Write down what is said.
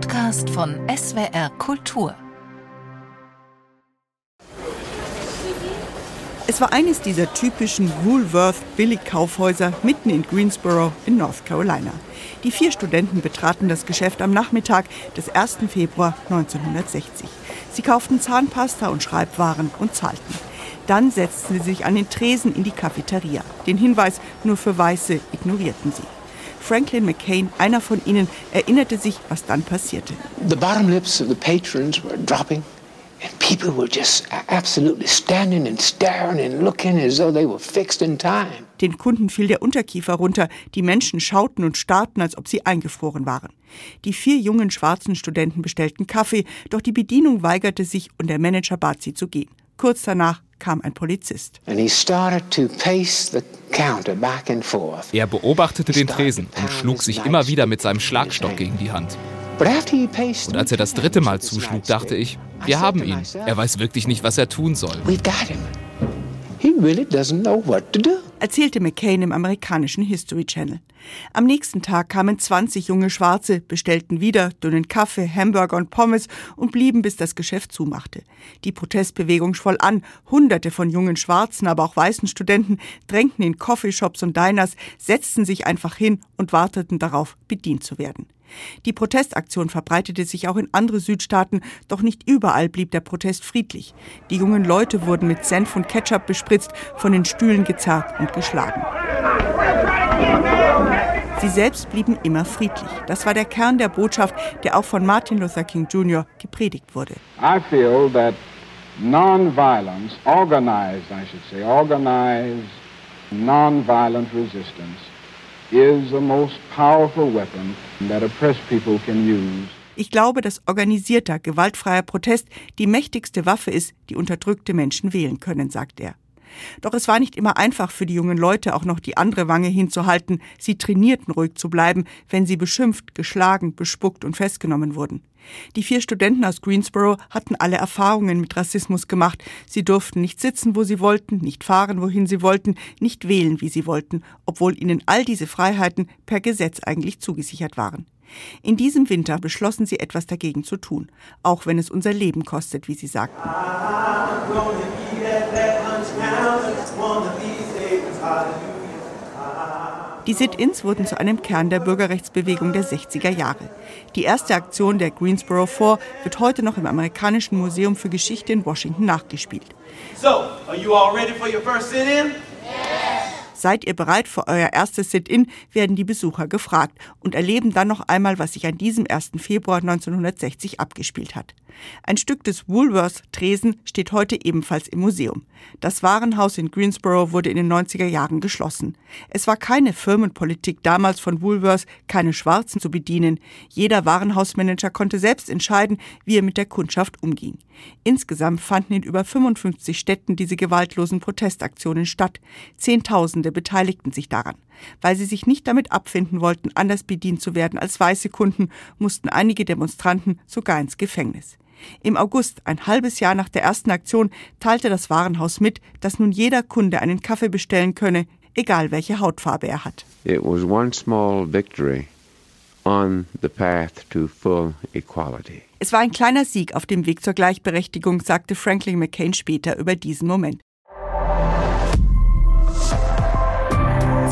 Podcast von SWR Kultur. Es war eines dieser typischen Woolworth-Billigkaufhäuser mitten in Greensboro in North Carolina. Die vier Studenten betraten das Geschäft am Nachmittag des 1. Februar 1960. Sie kauften Zahnpasta und Schreibwaren und zahlten. Dann setzten sie sich an den Tresen in die Cafeteria. Den Hinweis nur für Weiße ignorierten sie. Franklin McCain, einer von ihnen, erinnerte sich, was dann passierte. The bottom lips of the patrons were dropping. And people were just absolutely standing and staring and looking as though they were fixed in time. Den Kunden fiel der Unterkiefer runter. Die Menschen schauten und starrten, als ob sie eingefroren waren. Die vier jungen schwarzen Studenten bestellten Kaffee, doch die Bedienung weigerte sich und der Manager bat sie zu gehen. Kurz danach kam ein Polizist. Er beobachtete den Tresen und schlug sich immer wieder mit seinem Schlagstock gegen die Hand. Und als er das dritte Mal zuschlug, dachte ich, wir haben ihn. Er weiß wirklich nicht, was er tun soll. Erzählte McCain im amerikanischen History Channel. Am nächsten Tag kamen 20 junge Schwarze, bestellten wieder dünnen Kaffee, Hamburger und Pommes und blieben, bis das Geschäft zumachte. Die Protestbewegung schwoll an. Hunderte von jungen Schwarzen, aber auch weißen Studenten drängten in Coffeeshops und Diners, setzten sich einfach hin und warteten darauf, bedient zu werden. Die Protestaktion verbreitete sich auch in andere Südstaaten, doch nicht überall blieb der Protest friedlich. Die jungen Leute wurden mit Senf und Ketchup bespritzt, von den Stühlen gezerrt und geschlagen. Sie selbst blieben immer friedlich. Das war der Kern der Botschaft, der auch von Martin Luther King Jr. gepredigt wurde. I feel that nonviolence, organized, I should say, organized nonviolent resistance is the most powerful weapon that oppressed people can use. Ich glaube, dass organisierter, gewaltfreier Protest die mächtigste Waffe ist, die unterdrückte Menschen wählen können, sagt er. Doch es war nicht immer einfach für die jungen Leute auch noch die andere Wange hinzuhalten. Sie trainierten ruhig zu bleiben, wenn sie beschimpft, geschlagen, bespuckt und festgenommen wurden. Die vier Studenten aus Greensboro hatten alle Erfahrungen mit Rassismus gemacht. Sie durften nicht sitzen, wo sie wollten, nicht fahren, wohin sie wollten, nicht wählen, wie sie wollten, obwohl ihnen all diese Freiheiten per Gesetz eigentlich zugesichert waren. In diesem Winter beschlossen sie etwas dagegen zu tun, auch wenn es unser Leben kostet, wie sie sagten. Die Sit-ins wurden zu einem Kern der Bürgerrechtsbewegung der 60er Jahre. Die erste Aktion der Greensboro 4 wird heute noch im amerikanischen Museum für Geschichte in Washington nachgespielt. So, are you all ready for your first sit-in? Seid ihr bereit für euer erstes Sit-in, werden die Besucher gefragt und erleben dann noch einmal, was sich an diesem 1. Februar 1960 abgespielt hat. Ein Stück des Woolworth Tresen steht heute ebenfalls im Museum. Das Warenhaus in Greensboro wurde in den 90er Jahren geschlossen. Es war keine Firmenpolitik damals von Woolworth, keine Schwarzen zu bedienen. Jeder Warenhausmanager konnte selbst entscheiden, wie er mit der Kundschaft umging. Insgesamt fanden in über 55 Städten diese gewaltlosen Protestaktionen statt. Zehntausende beteiligten sich daran. Weil sie sich nicht damit abfinden wollten, anders bedient zu werden als weiße Kunden, mussten einige Demonstranten sogar ins Gefängnis. Im August, ein halbes Jahr nach der ersten Aktion, teilte das Warenhaus mit, dass nun jeder Kunde einen Kaffee bestellen könne, egal welche Hautfarbe er hat. It was one small victory on the path to full equality. Es war ein kleiner Sieg auf dem Weg zur Gleichberechtigung, sagte Franklin McCain später über diesen Moment.